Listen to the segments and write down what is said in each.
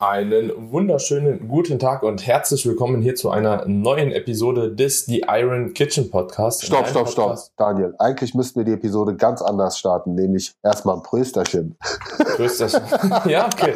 Einen wunderschönen guten Tag und herzlich willkommen hier zu einer neuen Episode des The Iron Kitchen Podcast. Stopp, stopp, stopp. Daniel, eigentlich müssten wir die Episode ganz anders starten, nämlich erstmal ein Prösterchen. Prösterchen. ja, okay.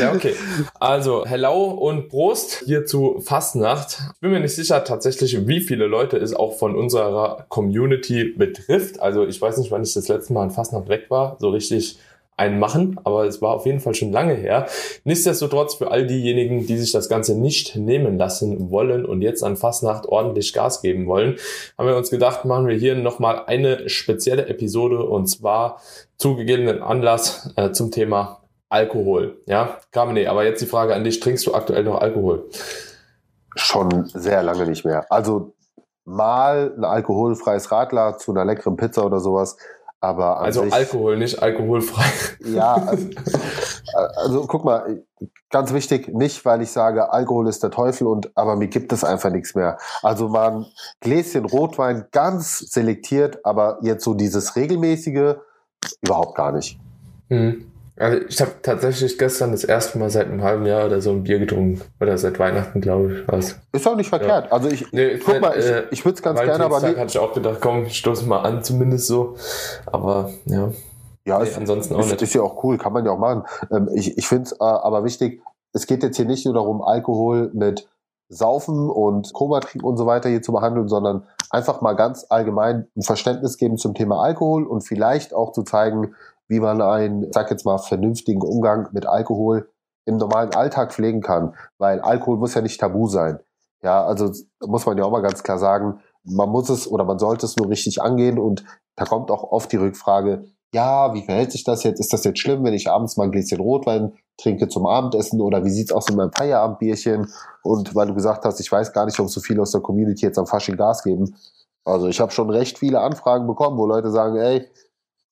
Ja, okay. Also, hello und Prost hier zu Fastnacht. Ich bin mir nicht sicher tatsächlich, wie viele Leute es auch von unserer Community betrifft. Also, ich weiß nicht, wann ich das letzte Mal in Fastnacht weg war. So richtig einen machen, aber es war auf jeden Fall schon lange her. Nichtsdestotrotz für all diejenigen, die sich das Ganze nicht nehmen lassen wollen und jetzt an Fastnacht ordentlich Gas geben wollen, haben wir uns gedacht, machen wir hier nochmal eine spezielle Episode und zwar zugegebenen Anlass äh, zum Thema Alkohol. Ja, Carmine, aber jetzt die Frage an dich, trinkst du aktuell noch Alkohol? Schon sehr lange nicht mehr. Also mal ein alkoholfreies Radler zu einer leckeren Pizza oder sowas, aber also sich, Alkohol, nicht alkoholfrei. Ja, also, also, guck mal, ganz wichtig, nicht weil ich sage, Alkohol ist der Teufel und aber mir gibt es einfach nichts mehr. Also mal ein Gläschen Rotwein ganz selektiert, aber jetzt so dieses regelmäßige überhaupt gar nicht. Mhm. Also ich habe tatsächlich gestern das erste Mal seit einem halben Jahr oder so ein Bier getrunken. Oder seit Weihnachten, glaube ich. Was. Ist auch nicht verkehrt. Ja. Also ich, nee, guck mal, ich, äh, ich würde es ganz gerne, aber nicht. hatte ich auch gedacht, komm, stoß mal an, zumindest so. Aber ja. Ja, nee, ist, ansonsten auch ist, nicht. Ist ja auch cool, kann man ja auch machen. Ähm, ich ich finde es äh, aber wichtig, es geht jetzt hier nicht nur darum, Alkohol mit Saufen und Koma trinken und so weiter hier zu behandeln, sondern einfach mal ganz allgemein ein Verständnis geben zum Thema Alkohol und vielleicht auch zu zeigen, wie man einen, sag jetzt mal, vernünftigen Umgang mit Alkohol im normalen Alltag pflegen kann. Weil Alkohol muss ja nicht tabu sein. Ja, also muss man ja auch mal ganz klar sagen, man muss es oder man sollte es nur richtig angehen und da kommt auch oft die Rückfrage, ja, wie verhält sich das jetzt? Ist das jetzt schlimm, wenn ich abends mal ein Gläschen Rotwein trinke zum Abendessen oder wie sieht's aus mit meinem Feierabendbierchen? Und weil du gesagt hast, ich weiß gar nicht, ob so viele aus der Community jetzt am Fasching Gas geben. Also ich habe schon recht viele Anfragen bekommen, wo Leute sagen, ey,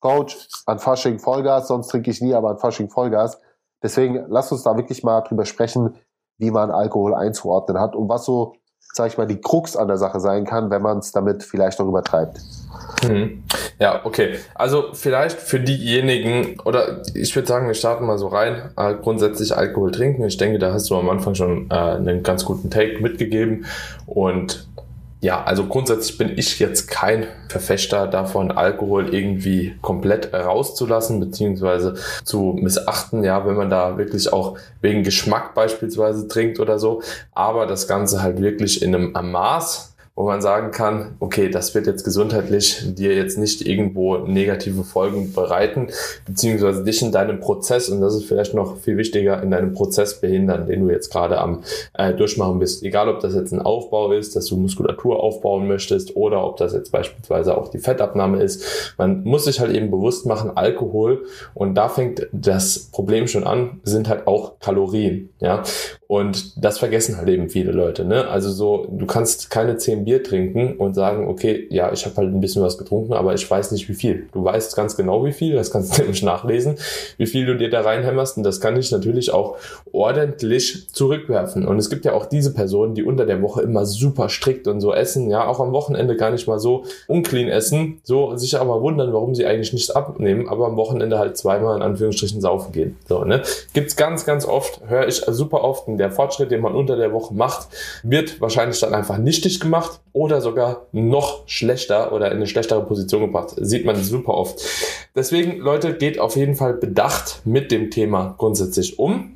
Coach, an Fasching Vollgas, sonst trinke ich nie, aber an Fasching Vollgas. Deswegen lass uns da wirklich mal drüber sprechen, wie man Alkohol einzuordnen hat und was so, sag ich mal, die Krux an der Sache sein kann, wenn man es damit vielleicht noch übertreibt. Mhm. Ja, okay. Also vielleicht für diejenigen, oder ich würde sagen, wir starten mal so rein, äh, grundsätzlich Alkohol trinken. Ich denke, da hast du am Anfang schon äh, einen ganz guten Take mitgegeben. Und ja, also grundsätzlich bin ich jetzt kein Verfechter davon, Alkohol irgendwie komplett rauszulassen, beziehungsweise zu missachten, ja, wenn man da wirklich auch wegen Geschmack beispielsweise trinkt oder so, aber das Ganze halt wirklich in einem Maß, wo man sagen kann, okay, das wird jetzt gesundheitlich dir jetzt nicht irgendwo negative Folgen bereiten, beziehungsweise dich in deinem Prozess, und das ist vielleicht noch viel wichtiger, in deinem Prozess behindern, den du jetzt gerade am äh, Durchmachen bist. Egal, ob das jetzt ein Aufbau ist, dass du Muskulatur aufbauen möchtest oder ob das jetzt beispielsweise auch die Fettabnahme ist. Man muss sich halt eben bewusst machen, Alkohol, und da fängt das Problem schon an, sind halt auch Kalorien, ja. Und das vergessen halt eben viele Leute, ne? Also so, du kannst keine 10 Bier trinken und sagen, okay, ja, ich habe halt ein bisschen was getrunken, aber ich weiß nicht wie viel. Du weißt ganz genau wie viel, das kannst du nämlich nachlesen, wie viel du dir da reinhämmerst und das kann ich natürlich auch ordentlich zurückwerfen. Und es gibt ja auch diese Personen, die unter der Woche immer super strikt und so essen, ja, auch am Wochenende gar nicht mal so unclean essen, so sich aber wundern, warum sie eigentlich nichts abnehmen, aber am Wochenende halt zweimal in Anführungsstrichen saufen gehen. So, ne? Gibt's ganz, ganz oft, höre ich super oft, der Fortschritt, den man unter der Woche macht, wird wahrscheinlich dann einfach nichtig gemacht oder sogar noch schlechter oder in eine schlechtere Position gebracht. Sieht man super oft. Deswegen, Leute, geht auf jeden Fall bedacht mit dem Thema grundsätzlich um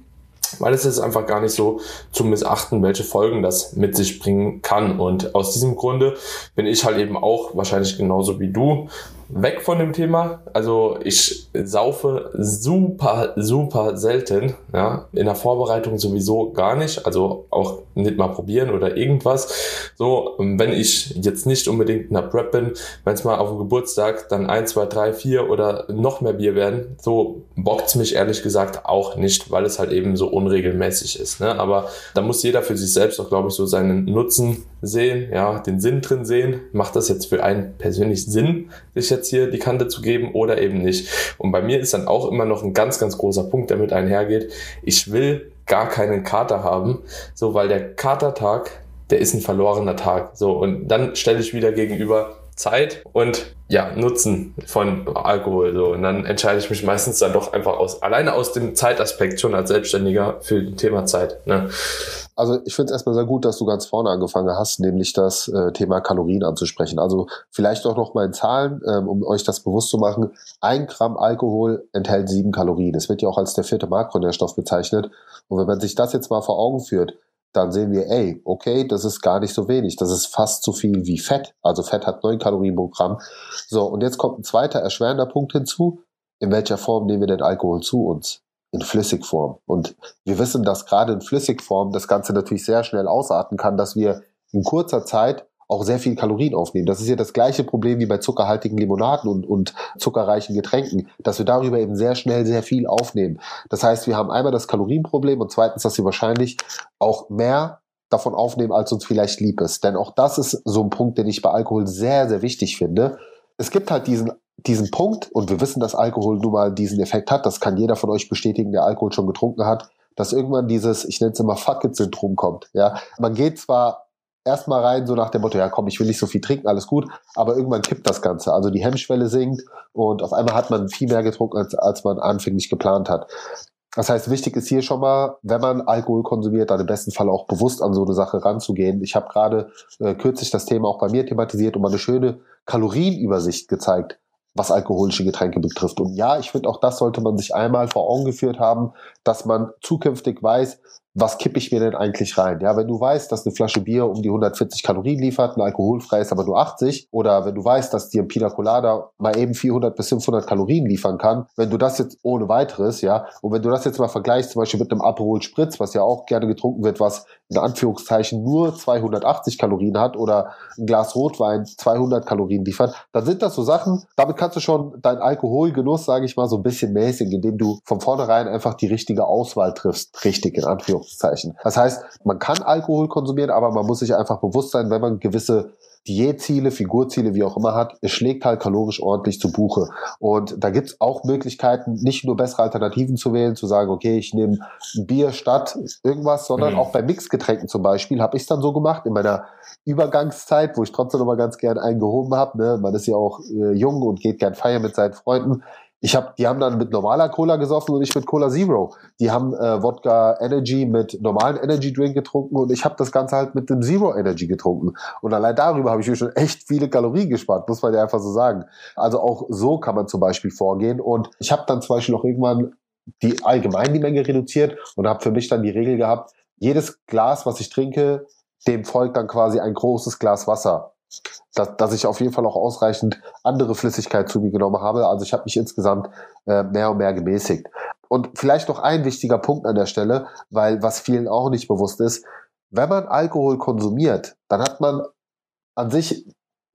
weil es ist einfach gar nicht so zu missachten, welche Folgen das mit sich bringen kann. Und aus diesem Grunde bin ich halt eben auch wahrscheinlich genauso wie du weg von dem Thema. Also ich saufe super, super selten. Ja, in der Vorbereitung sowieso gar nicht. Also auch nicht mal probieren oder irgendwas. So, wenn ich jetzt nicht unbedingt in der Prep bin, wenn es mal auf dem Geburtstag dann ein, zwei, drei, vier oder noch mehr Bier werden, so bockt's mich ehrlich gesagt auch nicht, weil es halt eben so unregelmäßig ist. Ne? Aber da muss jeder für sich selbst auch, glaube ich, so seinen Nutzen sehen, ja, den Sinn drin sehen. Macht das jetzt für einen persönlich Sinn, sich jetzt hier die Kante zu geben oder eben nicht? Und bei mir ist dann auch immer noch ein ganz, ganz großer Punkt, der mit einhergeht. Ich will gar keinen Kater haben, so, weil der Katertag, der ist ein verlorener Tag. So, und dann stelle ich wieder gegenüber, Zeit und ja, Nutzen von Alkohol. So. Und dann entscheide ich mich meistens dann doch einfach aus, alleine aus dem Zeitaspekt schon als Selbstständiger für das Thema Zeit. Ne? Also ich finde es erstmal sehr gut, dass du ganz vorne angefangen hast, nämlich das äh, Thema Kalorien anzusprechen. Also vielleicht auch noch mal in Zahlen, ähm, um euch das bewusst zu machen. Ein Gramm Alkohol enthält sieben Kalorien. Das wird ja auch als der vierte Makronährstoff bezeichnet. Und wenn man sich das jetzt mal vor Augen führt, dann sehen wir, ey, okay, das ist gar nicht so wenig. Das ist fast so viel wie Fett. Also Fett hat neun Kalorien pro Gramm. So, und jetzt kommt ein zweiter erschwerender Punkt hinzu. In welcher Form nehmen wir denn Alkohol zu uns? in Flüssigform. Und wir wissen, dass gerade in Flüssigform das Ganze natürlich sehr schnell ausarten kann, dass wir in kurzer Zeit auch sehr viel Kalorien aufnehmen. Das ist ja das gleiche Problem wie bei zuckerhaltigen Limonaden und, und zuckerreichen Getränken, dass wir darüber eben sehr schnell sehr viel aufnehmen. Das heißt, wir haben einmal das Kalorienproblem und zweitens, dass wir wahrscheinlich auch mehr davon aufnehmen, als uns vielleicht lieb ist. Denn auch das ist so ein Punkt, den ich bei Alkohol sehr, sehr wichtig finde. Es gibt halt diesen diesen Punkt, und wir wissen, dass Alkohol nun mal diesen Effekt hat, das kann jeder von euch bestätigen, der Alkohol schon getrunken hat, dass irgendwann dieses, ich nenne es immer Fuck-it-Syndrom kommt. Ja, man geht zwar erstmal rein, so nach dem Motto, ja komm, ich will nicht so viel trinken, alles gut, aber irgendwann kippt das Ganze. Also die Hemmschwelle sinkt und auf einmal hat man viel mehr getrunken, als, als man anfänglich geplant hat. Das heißt, wichtig ist hier schon mal, wenn man Alkohol konsumiert, dann im besten Fall auch bewusst an so eine Sache ranzugehen. Ich habe gerade äh, kürzlich das Thema auch bei mir thematisiert und mal eine schöne Kalorienübersicht gezeigt was alkoholische Getränke betrifft. Und ja, ich finde, auch das sollte man sich einmal vor Augen geführt haben, dass man zukünftig weiß, was kippe ich mir denn eigentlich rein? Ja, wenn du weißt, dass eine Flasche Bier um die 140 Kalorien liefert, ein alkoholfreies aber nur 80, oder wenn du weißt, dass dir ein Pina Colada mal eben 400 bis 500 Kalorien liefern kann, wenn du das jetzt ohne weiteres, ja, und wenn du das jetzt mal vergleichst, zum Beispiel mit einem Aperol Spritz, was ja auch gerne getrunken wird, was in Anführungszeichen nur 280 Kalorien hat oder ein Glas Rotwein 200 Kalorien liefert, dann sind das so Sachen, damit kannst du schon deinen Alkoholgenuss, sage ich mal, so ein bisschen mäßigen, indem du von vornherein einfach die richtige Auswahl triffst, richtig in Anführungszeichen. Anführungszeichen. Das heißt, man kann Alkohol konsumieren, aber man muss sich einfach bewusst sein, wenn man gewisse Diätziele, Figurziele, wie auch immer hat, es schlägt halt kalorisch ordentlich zu Buche. Und da gibt es auch Möglichkeiten, nicht nur bessere Alternativen zu wählen, zu sagen, okay, ich nehme Bier statt irgendwas, sondern mhm. auch bei Mixgetränken zum Beispiel habe ich es dann so gemacht in meiner Übergangszeit, wo ich trotzdem noch mal ganz gern eingehoben habe. Ne? Man ist ja auch äh, jung und geht gern feiern mit seinen Freunden. Ich hab, die haben dann mit normaler Cola gesoffen und ich mit Cola Zero. Die haben äh, Wodka Energy mit normalen Energy Drink getrunken und ich habe das Ganze halt mit dem Zero Energy getrunken. Und allein darüber habe ich mir schon echt viele Kalorien gespart, muss man ja einfach so sagen. Also auch so kann man zum Beispiel vorgehen. Und ich habe dann zum Beispiel auch irgendwann die allgemein die Menge reduziert und habe für mich dann die Regel gehabt, jedes Glas, was ich trinke, dem folgt dann quasi ein großes Glas Wasser dass, dass ich auf jeden Fall auch ausreichend andere Flüssigkeit zu mir genommen habe. Also ich habe mich insgesamt äh, mehr und mehr gemäßigt. Und vielleicht noch ein wichtiger Punkt an der Stelle, weil was vielen auch nicht bewusst ist, wenn man Alkohol konsumiert, dann hat man an sich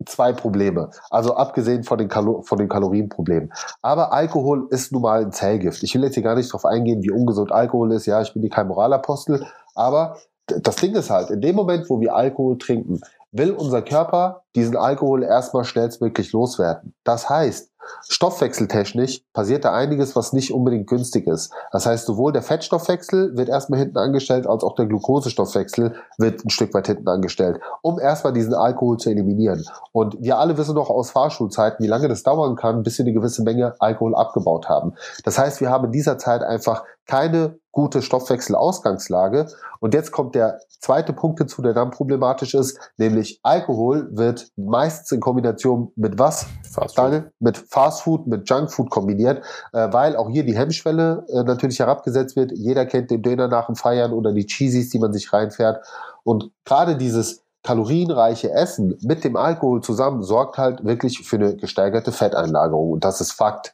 zwei Probleme. Also abgesehen von den, Kalo von den Kalorienproblemen. Aber Alkohol ist nun mal ein Zellgift. Ich will jetzt hier gar nicht darauf eingehen, wie ungesund Alkohol ist. Ja, ich bin hier kein Moralapostel. Aber das Ding ist halt, in dem Moment, wo wir Alkohol trinken, will unser Körper diesen Alkohol erstmal schnellstmöglich loswerden. Das heißt, stoffwechseltechnisch passiert da einiges, was nicht unbedingt günstig ist. Das heißt, sowohl der Fettstoffwechsel wird erstmal hinten angestellt, als auch der Glukosestoffwechsel wird ein Stück weit hinten angestellt, um erstmal diesen Alkohol zu eliminieren. Und wir alle wissen noch aus Fahrschulzeiten, wie lange das dauern kann, bis wir eine gewisse Menge Alkohol abgebaut haben. Das heißt, wir haben in dieser Zeit einfach keine gute Stoffwechselausgangslage. Und jetzt kommt der zweite Punkt hinzu, der dann problematisch ist, nämlich Alkohol wird meistens in Kombination mit was? Fast Daniel? Mit Fastfood, mit Junkfood kombiniert, äh, weil auch hier die Hemmschwelle äh, natürlich herabgesetzt wird. Jeder kennt den Döner nach dem Feiern oder die Cheesies, die man sich reinfährt. Und gerade dieses kalorienreiche Essen mit dem Alkohol zusammen sorgt halt wirklich für eine gesteigerte Fetteinlagerung. Und das ist Fakt.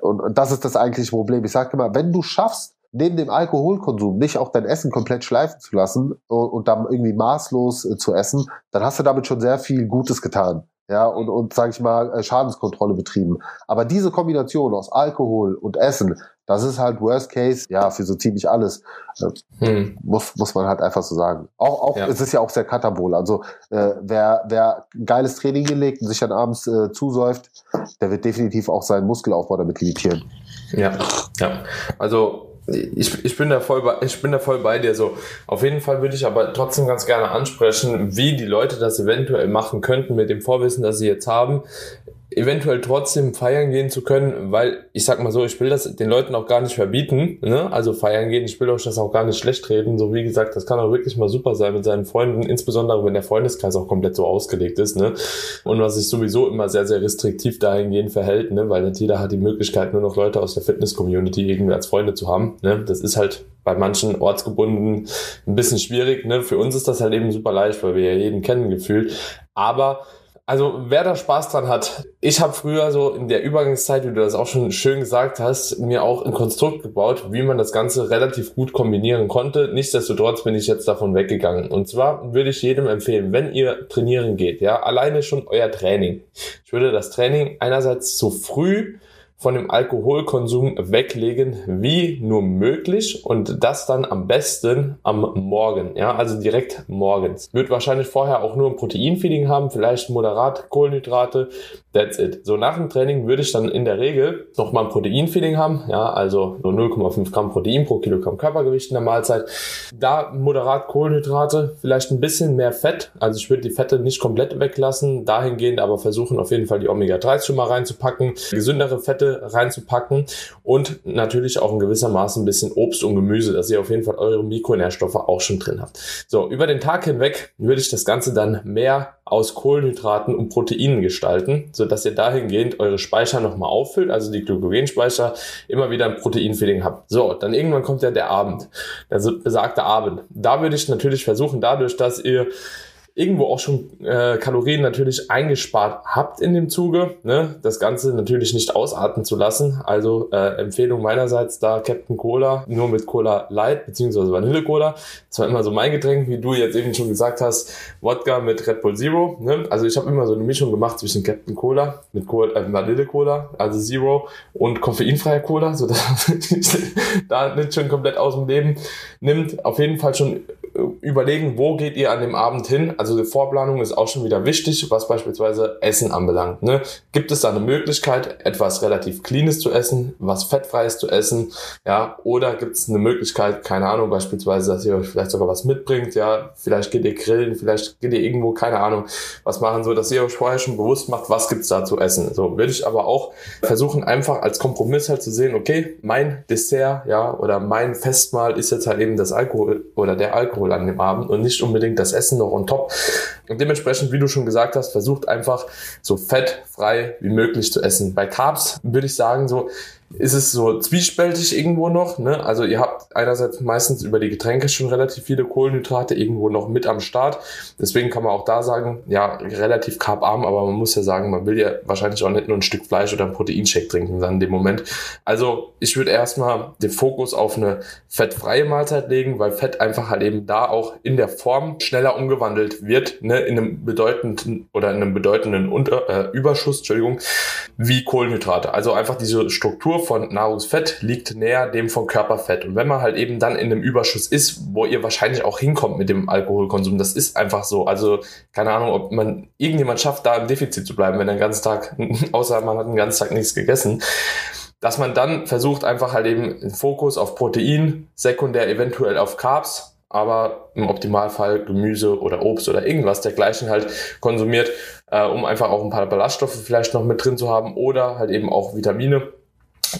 Und, und das ist das eigentliche Problem. Ich sage immer, wenn du schaffst, neben dem Alkoholkonsum nicht auch dein Essen komplett schleifen zu lassen und, und dann irgendwie maßlos äh, zu essen, dann hast du damit schon sehr viel Gutes getan. Ja, und, und sage ich mal, äh, Schadenskontrolle betrieben. Aber diese Kombination aus Alkohol und Essen, das ist halt Worst Case, ja, für so ziemlich alles. Äh, hm. Muss, muss man halt einfach so sagen. Auch, auch ja. es ist ja auch sehr katabol. Also äh, wer, wer geiles Training gelegt und sich dann abends äh, zusäuft, der wird definitiv auch seinen Muskelaufbau damit limitieren. Ja, ja. Also ich, ich bin da voll bei, ich bin da voll bei dir so. Auf jeden Fall würde ich aber trotzdem ganz gerne ansprechen, wie die Leute das eventuell machen könnten mit dem Vorwissen, das sie jetzt haben eventuell trotzdem feiern gehen zu können, weil ich sag mal so, ich will das den Leuten auch gar nicht verbieten, ne? Also feiern gehen, ich will euch das auch gar nicht schlecht reden. So wie gesagt, das kann auch wirklich mal super sein mit seinen Freunden, insbesondere wenn der Freundeskreis auch komplett so ausgelegt ist, ne? Und was sich sowieso immer sehr, sehr restriktiv dahingehend verhält, ne? Weil nicht jeder hat die Möglichkeit, nur noch Leute aus der Fitness-Community irgendwie als Freunde zu haben. Ne? Das ist halt bei manchen ortsgebunden ein bisschen schwierig. Ne? Für uns ist das halt eben super leicht, weil wir ja jeden kennen gefühlt. Aber also wer da Spaß dran hat, ich habe früher so in der Übergangszeit, wie du das auch schon schön gesagt hast, mir auch ein Konstrukt gebaut, wie man das Ganze relativ gut kombinieren konnte. Nichtsdestotrotz bin ich jetzt davon weggegangen. Und zwar würde ich jedem empfehlen, wenn ihr trainieren geht, ja, alleine schon euer Training. Ich würde das Training einerseits so früh von dem Alkoholkonsum weglegen, wie nur möglich und das dann am besten am Morgen, ja, also direkt morgens. Wird wahrscheinlich vorher auch nur ein Proteinfeeding haben, vielleicht moderat Kohlenhydrate, that's it. So nach dem Training würde ich dann in der Regel nochmal ein Proteinfeeding haben, ja, also so 0,5 Gramm Protein pro Kilogramm Körpergewicht in der Mahlzeit. Da moderat Kohlenhydrate, vielleicht ein bisschen mehr Fett, also ich würde die Fette nicht komplett weglassen, dahingehend aber versuchen auf jeden Fall die Omega-3 schon mal reinzupacken, gesündere Fette reinzupacken und natürlich auch in gewisser Maße ein bisschen Obst und Gemüse, dass ihr auf jeden Fall eure Mikronährstoffe auch schon drin habt. So, über den Tag hinweg würde ich das Ganze dann mehr aus Kohlenhydraten und Proteinen gestalten, so dass ihr dahingehend eure Speicher nochmal auffüllt, also die Glykogenspeicher immer wieder ein Proteinfeeding habt. So, dann irgendwann kommt ja der Abend, der besagte Abend. Da würde ich natürlich versuchen, dadurch, dass ihr irgendwo auch schon äh, Kalorien natürlich eingespart habt in dem Zuge, ne? das Ganze natürlich nicht ausarten zu lassen. Also äh, Empfehlung meinerseits da Captain Cola, nur mit Cola Light beziehungsweise Vanille Cola. Das war immer so mein Getränk, wie du jetzt eben schon gesagt hast, Wodka mit Red Bull Zero. Ne? Also ich habe immer so eine Mischung gemacht zwischen Captain Cola mit Cola, äh, Vanille Cola, also Zero und koffeinfreier Cola, so dass da nicht schon komplett aus dem Leben nimmt. Auf jeden Fall schon überlegen, wo geht ihr an dem Abend hin. Also die Vorplanung ist auch schon wieder wichtig, was beispielsweise Essen anbelangt. Ne? Gibt es da eine Möglichkeit, etwas relativ Cleanes zu essen, was Fettfreies zu essen? Ja, oder gibt es eine Möglichkeit, keine Ahnung, beispielsweise, dass ihr euch vielleicht sogar was mitbringt? Ja, vielleicht geht ihr grillen, vielleicht geht ihr irgendwo, keine Ahnung, was machen, so dass ihr euch vorher schon bewusst macht, was gibt's da zu essen. So würde ich aber auch versuchen, einfach als Kompromiss halt zu sehen, okay, mein Dessert, ja, oder mein Festmahl ist jetzt halt eben das Alkohol oder der Alkohol An dem Abend und nicht unbedingt das Essen noch on top. Und dementsprechend, wie du schon gesagt hast, versucht einfach so fettfrei wie möglich zu essen. Bei Carbs würde ich sagen, so ist es so zwiespältig irgendwo noch. Ne? Also ihr habt einerseits meistens über die Getränke schon relativ viele Kohlenhydrate irgendwo noch mit am Start. Deswegen kann man auch da sagen, ja, relativ carbarm, aber man muss ja sagen, man will ja wahrscheinlich auch nicht nur ein Stück Fleisch oder ein Proteinshake trinken dann in dem Moment. Also ich würde erstmal den Fokus auf eine fettfreie Mahlzeit legen, weil Fett einfach halt eben da auch in der Form schneller umgewandelt wird, ne, in einem bedeutenden oder in einem bedeutenden Unter, äh, Überschuss, Entschuldigung, wie Kohlenhydrate. Also einfach diese Struktur von Nahrungsfett liegt näher dem von Körperfett. Und wenn man halt eben dann in einem Überschuss ist, wo ihr wahrscheinlich auch hinkommt mit dem Alkoholkonsum, das ist einfach so. Also keine Ahnung, ob man irgendjemand schafft, da im Defizit zu bleiben, wenn er den ganzen Tag, außer man hat den ganzen Tag nichts gegessen dass man dann versucht, einfach halt eben den Fokus auf Protein, sekundär eventuell auf Carbs, aber im Optimalfall Gemüse oder Obst oder irgendwas dergleichen halt konsumiert, äh, um einfach auch ein paar Ballaststoffe vielleicht noch mit drin zu haben oder halt eben auch Vitamine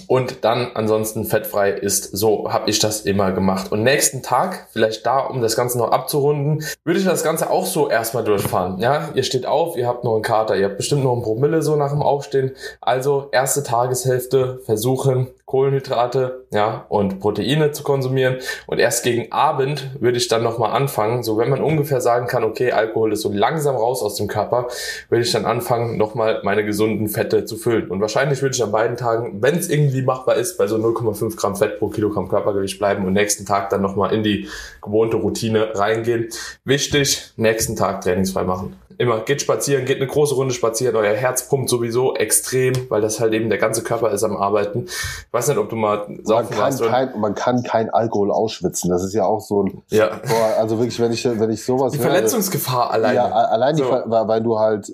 und dann ansonsten fettfrei ist. So habe ich das immer gemacht. Und nächsten Tag, vielleicht da, um das Ganze noch abzurunden, würde ich das Ganze auch so erstmal durchfahren. Ja, ihr steht auf, ihr habt noch einen Kater, ihr habt bestimmt noch einen Promille so nach dem Aufstehen. Also erste Tageshälfte versuchen, Kohlenhydrate, ja, und Proteine zu konsumieren. Und erst gegen Abend würde ich dann nochmal anfangen, so wenn man ungefähr sagen kann, okay, Alkohol ist so langsam raus aus dem Körper, würde ich dann anfangen, nochmal meine gesunden Fette zu füllen. Und wahrscheinlich würde ich an beiden Tagen, wenn es irgendwie machbar ist, bei so 0,5 Gramm Fett pro Kilogramm Körpergewicht bleiben und nächsten Tag dann nochmal in die gewohnte Routine reingehen. Wichtig, nächsten Tag trainingsfrei machen immer, geht spazieren, geht eine große Runde spazieren, euer Herz pumpt sowieso extrem, weil das halt eben der ganze Körper ist am Arbeiten. Ich weiß nicht, ob du mal saufen man kann, kein, man kann kein Alkohol ausschwitzen. Das ist ja auch so ein. Ja. Boah, also wirklich, wenn ich, wenn ich sowas. Die höre, Verletzungsgefahr alleine. Ja, allein so. die, weil du halt äh,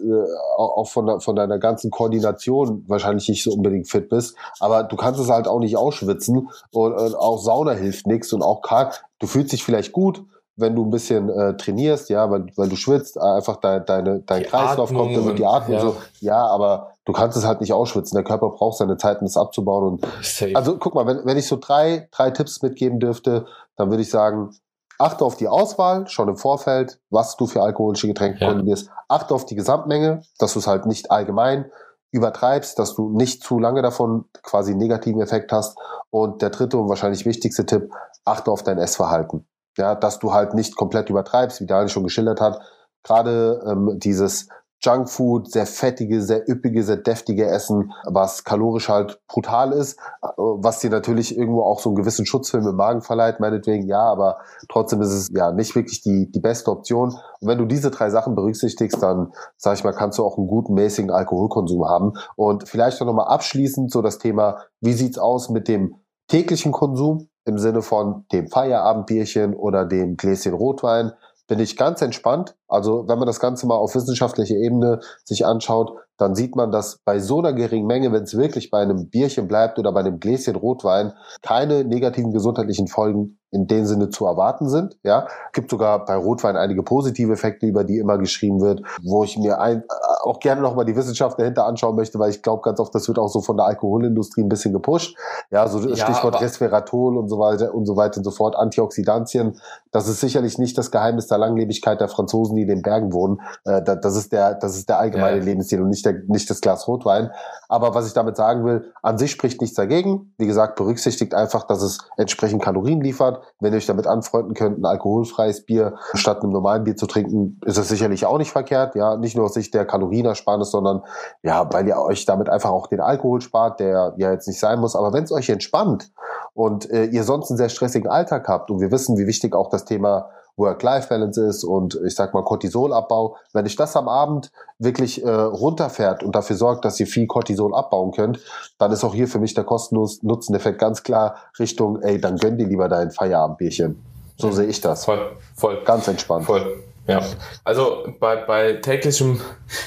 auch von, von deiner ganzen Koordination wahrscheinlich nicht so unbedingt fit bist. Aber du kannst es halt auch nicht ausschwitzen und, und auch Sauna hilft nichts und auch kalt. Du fühlst dich vielleicht gut, wenn du ein bisschen äh, trainierst, ja, weil, weil du schwitzt, äh, einfach de, deine, dein die Kreislauf Atmung kommt und die Atmung ja. so. Ja, aber du kannst es halt nicht ausschwitzen. Der Körper braucht seine Zeit, um das abzubauen. Und Safe. also guck mal, wenn, wenn ich so drei, drei Tipps mitgeben dürfte, dann würde ich sagen, achte auf die Auswahl schon im Vorfeld, was du für alkoholische Getränke ja. konsumierst. Achte auf die Gesamtmenge, dass du es halt nicht allgemein übertreibst, dass du nicht zu lange davon quasi einen negativen Effekt hast. Und der dritte und wahrscheinlich wichtigste Tipp, achte auf dein Essverhalten ja, dass du halt nicht komplett übertreibst, wie Daniel schon geschildert hat. Gerade ähm, dieses Junkfood, sehr fettige, sehr üppige, sehr deftige Essen, was kalorisch halt brutal ist, äh, was dir natürlich irgendwo auch so einen gewissen Schutzfilm im Magen verleiht, meinetwegen ja, aber trotzdem ist es ja nicht wirklich die, die beste Option. Und wenn du diese drei Sachen berücksichtigst, dann, sag ich mal, kannst du auch einen guten, mäßigen Alkoholkonsum haben. Und vielleicht noch mal abschließend so das Thema, wie sieht's aus mit dem täglichen Konsum? Im Sinne von dem Feierabendbierchen oder dem Gläschen Rotwein, bin ich ganz entspannt. Also wenn man das Ganze mal auf wissenschaftlicher Ebene sich anschaut, dann sieht man, dass bei so einer geringen Menge, wenn es wirklich bei einem Bierchen bleibt oder bei einem Gläschen Rotwein, keine negativen gesundheitlichen Folgen in dem Sinne zu erwarten sind. Ja, gibt sogar bei Rotwein einige positive Effekte, über die immer geschrieben wird, wo ich mir ein, auch gerne nochmal die Wissenschaft dahinter anschauen möchte, weil ich glaube ganz oft, das wird auch so von der Alkoholindustrie ein bisschen gepusht. Ja, so ja, Stichwort Resveratrol und so weiter und so weiter und so fort, Antioxidantien. Das ist sicherlich nicht das Geheimnis der Langlebigkeit der Franzosen, die in den Bergen wohnen. Äh, das ist der, das ist der allgemeine ja. Lebensstil und nicht der, nicht das Glas Rotwein. Aber was ich damit sagen will, an sich spricht nichts dagegen. Wie gesagt, berücksichtigt einfach, dass es entsprechend Kalorien liefert wenn ihr euch damit anfreunden könnt, ein alkoholfreies Bier statt einem normalen Bier zu trinken, ist das sicherlich auch nicht verkehrt. Ja, nicht nur aus Sicht der Kalorienersparnis, sondern ja, weil ihr euch damit einfach auch den Alkohol spart, der ja jetzt nicht sein muss. Aber wenn es euch entspannt und äh, ihr sonst einen sehr stressigen Alltag habt und wir wissen, wie wichtig auch das Thema Work-Life-Balance ist und ich sag mal Cortisolabbau, wenn ich das am Abend wirklich äh, runterfährt und dafür sorgt, dass ihr viel Cortisol abbauen könnt, dann ist auch hier für mich der Kosten-Nutzen-Effekt ganz klar Richtung, ey, dann gönn dir lieber dein Feierabendbierchen. So sehe ich das. Voll, voll. Ganz entspannt. Voll. Ja, also bei, bei täglichem,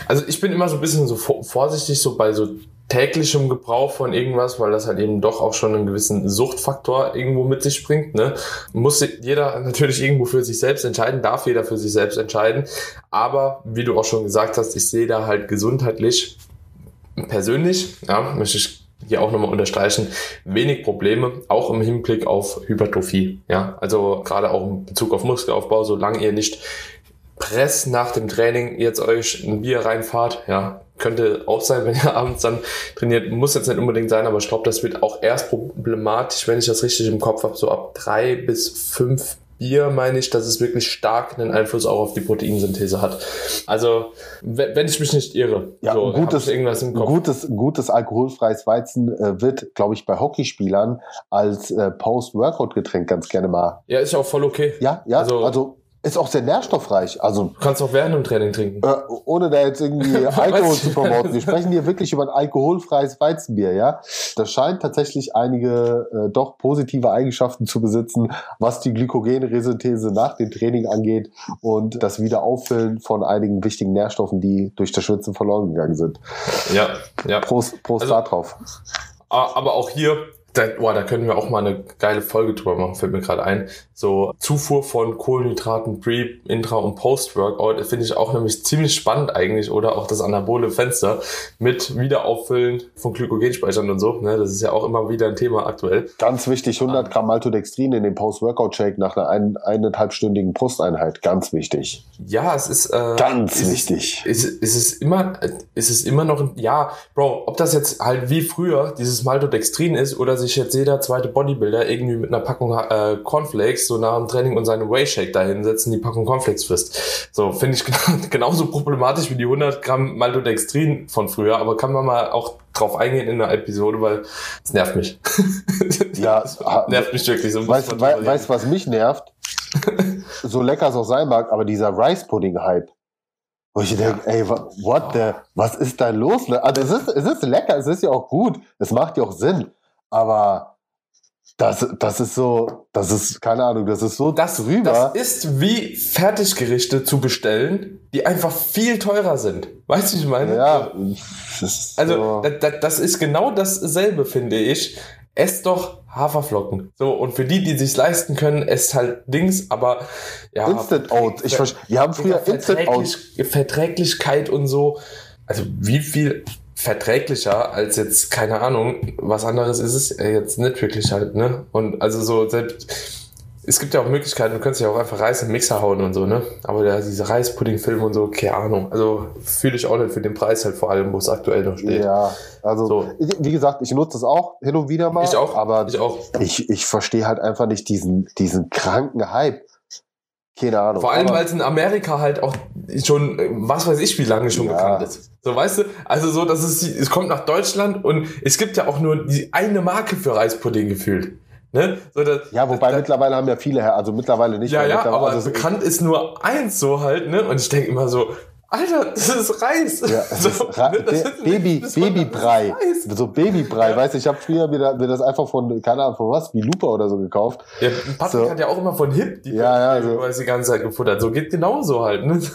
also ich bin immer so ein bisschen so vorsichtig, so bei so täglichem Gebrauch von irgendwas, weil das halt eben doch auch schon einen gewissen Suchtfaktor irgendwo mit sich bringt. Ne? Muss jeder natürlich irgendwo für sich selbst entscheiden, darf jeder für sich selbst entscheiden. Aber wie du auch schon gesagt hast, ich sehe da halt gesundheitlich persönlich, ja, möchte ich hier auch nochmal unterstreichen, wenig Probleme, auch im Hinblick auf Hypertrophie. Ja, also gerade auch in Bezug auf Muskelaufbau, solange ihr nicht Press nach dem Training jetzt euch ein Bier reinfahrt, ja, könnte auch sein, wenn ihr abends dann trainiert, muss jetzt nicht unbedingt sein, aber ich glaube, das wird auch erst problematisch, wenn ich das richtig im Kopf habe, so ab drei bis fünf Bier meine ich, dass es wirklich stark einen Einfluss auch auf die Proteinsynthese hat. Also, wenn ich mich nicht irre. Ja, so, gutes, irgendwas im Kopf. gutes, gutes alkoholfreies Weizen äh, wird, glaube ich, bei Hockeyspielern als äh, Post-Workout-Getränk ganz gerne mal. Ja, ist auch voll okay. Ja, ja, also, also ist auch sehr nährstoffreich. Also du kannst auch während dem Training trinken. Äh, ohne da jetzt irgendwie Alkohol zu promoten. Wir sprechen hier wirklich über ein alkoholfreies Weizenbier, ja. Das scheint tatsächlich einige äh, doch positive Eigenschaften zu besitzen, was die Glykogenresynthese nach dem Training angeht und das Wiederauffüllen von einigen wichtigen Nährstoffen, die durch das Schwitzen verloren gegangen sind. Ja, ja. Prost, Prost also, da drauf. Aber auch hier da, boah, da können wir auch mal eine geile Folge drüber machen, fällt mir gerade ein. So Zufuhr von Kohlenhydraten Pre, Intra und Post-Workout finde ich auch nämlich ziemlich spannend eigentlich. Oder auch das anabole Fenster mit Wiederauffüllen von Glykogenspeichern und so. Ne? Das ist ja auch immer wieder ein Thema aktuell. Ganz wichtig, 100 Gramm Maltodextrin in den Post-Workout-Shake nach einer ein, eineinhalbstündigen Brusteinheit. Ganz wichtig. Ja, es ist... Äh, Ganz ist, wichtig. Ist, ist, es immer, ist es immer noch... Ja, Bro, ob das jetzt halt wie früher dieses Maltodextrin ist oder sich jetzt jeder zweite Bodybuilder irgendwie mit einer Packung äh, Cornflakes so nach dem Training und seine Whey Shake dahin setzen, die Packung Cornflakes frisst. So finde ich genauso problematisch wie die 100 Gramm Maltodextrin von früher, aber kann man mal auch drauf eingehen in einer Episode, weil es nervt mich. ja, es nervt mich wirklich so. Weißt du, was mich nervt? so lecker es auch sein mag, aber dieser Rice Pudding Hype. Wo ich denke, ey, what the, was ist da los? Also es ist, es ist lecker, es ist ja auch gut, es macht ja auch Sinn. Aber das, das ist so, das ist, keine Ahnung, das ist so das, drüber. Das ist wie Fertiggerichte zu bestellen, die einfach viel teurer sind. Weißt du, ich meine? Ja. Das also, so. das, das ist genau dasselbe, finde ich. Esst doch Haferflocken. So, und für die, die sich leisten können, esst halt Dings, aber ja. Instant Oats. Ich verstehe. Wir haben früher Instant Oats. Verträglichkeit und so. Also, wie viel verträglicher als jetzt, keine Ahnung, was anderes ist es jetzt nicht wirklich halt, ne? Und also so selbst, es gibt ja auch Möglichkeiten, du könntest ja auch einfach Reis in den Mixer hauen und so, ne? Aber da, diese Reispudding-Filme und so, keine Ahnung. Also fühle ich auch nicht für den Preis halt vor allem, wo es aktuell noch steht. Ja, also so. wie gesagt, ich nutze es auch hin und wieder mal. Ich auch. Aber ich, auch. ich, ich verstehe halt einfach nicht diesen, diesen kranken Hype. Keine Ahnung. Vor allem, weil es in Amerika halt auch schon, was weiß ich, wie lange schon ja. bekannt ist. So, weißt du? Also so, dass es, es kommt nach Deutschland und es gibt ja auch nur die eine Marke für Reispudding gefühlt. Ne? So, dass, ja, wobei da, mittlerweile haben ja viele, also mittleibele nicht ja, mehr. Ja, aber also bekannt ist nur eins so halt, ne? Und ich denke immer so, Alter, das ist Reis. Ja, das so, ist Ra ne, das ist Baby, Babybrei. So Babybrei, ja. weißt du, ich habe früher mir, mir, das einfach von, keine Ahnung, von was, wie Lupa oder so gekauft. Ja, Patrick so. hat ja auch immer von Hip die, ja, ja, so. die ganze Zeit gefuttert. So geht genauso halt. Ne?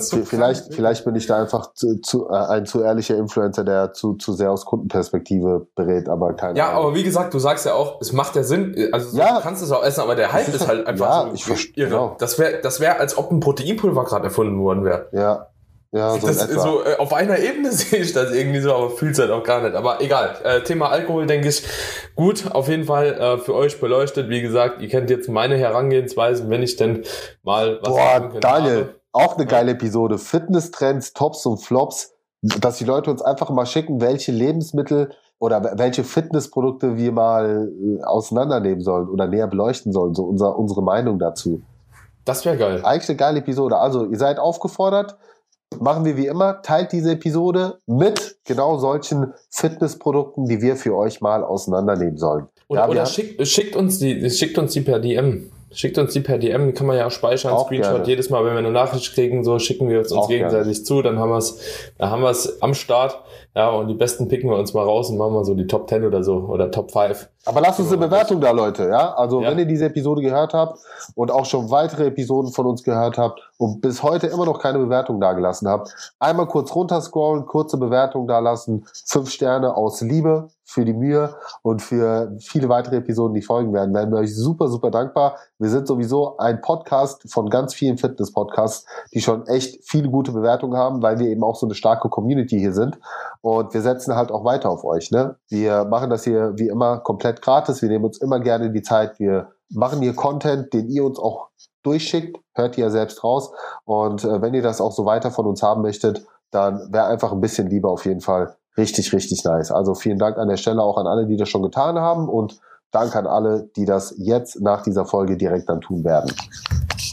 So vielleicht, krank. vielleicht bin ich da einfach zu, zu, äh, ein zu ehrlicher Influencer, der zu, zu sehr aus Kundenperspektive berät, aber keine Ja, Ahnung. aber wie gesagt, du sagst ja auch, es macht ja Sinn, also ja, du kannst es auch essen, aber der Hype ist halt einfach ja, so ich verstehe, genau. Das wäre, das wäre, als ob ein Proteinpulver gerade erfunden worden wäre. Ja. Ja, so, so äh, auf einer Ebene sehe ich das irgendwie so, aber fühlt es halt auch gar nicht. Aber egal. Äh, Thema Alkohol, denke ich, gut, auf jeden Fall äh, für euch beleuchtet. Wie gesagt, ihr kennt jetzt meine Herangehensweisen, wenn ich denn mal was Boah, Daniel, habe. auch eine geile Episode. Fitness-Trends, Tops und Flops. Dass die Leute uns einfach mal schicken, welche Lebensmittel oder welche Fitnessprodukte wir mal äh, auseinandernehmen sollen oder näher beleuchten sollen. So unser, unsere Meinung dazu. Das wäre geil. Eigentlich eine geile Episode. Also, ihr seid aufgefordert machen wir wie immer, teilt diese Episode mit genau solchen Fitnessprodukten, die wir für euch mal auseinandernehmen sollen. Oder, ja, oder schickt, schickt, uns die, schickt uns die per DM. Schickt uns die per DM, kann man ja auch speichern, auch Screenshot. Gerne. Jedes Mal, wenn wir eine Nachricht kriegen, so schicken wir uns, uns gegenseitig gerne. zu, dann haben wir es, dann haben wir es am Start. Ja, und die besten picken wir uns mal raus und machen mal so die Top 10 oder so oder Top 5. Aber lasst uns eine Bewertung da, Leute, ja? Also, ja. wenn ihr diese Episode gehört habt und auch schon weitere Episoden von uns gehört habt und bis heute immer noch keine Bewertung da gelassen habt, einmal kurz runterscrollen, kurze Bewertung da lassen, fünf Sterne aus Liebe für die Mühe und für viele weitere Episoden, die folgen werden, werden wir euch super, super dankbar. Wir sind sowieso ein Podcast von ganz vielen Fitness-Podcasts, die schon echt viele gute Bewertungen haben, weil wir eben auch so eine starke Community hier sind. Und wir setzen halt auch weiter auf euch. Ne? Wir machen das hier wie immer komplett gratis. Wir nehmen uns immer gerne die Zeit. Wir machen hier Content, den ihr uns auch durchschickt. Hört ihr ja selbst raus. Und äh, wenn ihr das auch so weiter von uns haben möchtet, dann wäre einfach ein bisschen lieber auf jeden Fall richtig, richtig nice. Also vielen Dank an der Stelle auch an alle, die das schon getan haben und Dank an alle, die das jetzt nach dieser Folge direkt dann tun werden.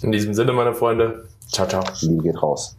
In diesem Sinne, meine Freunde, ciao, ciao. Liebe geht raus.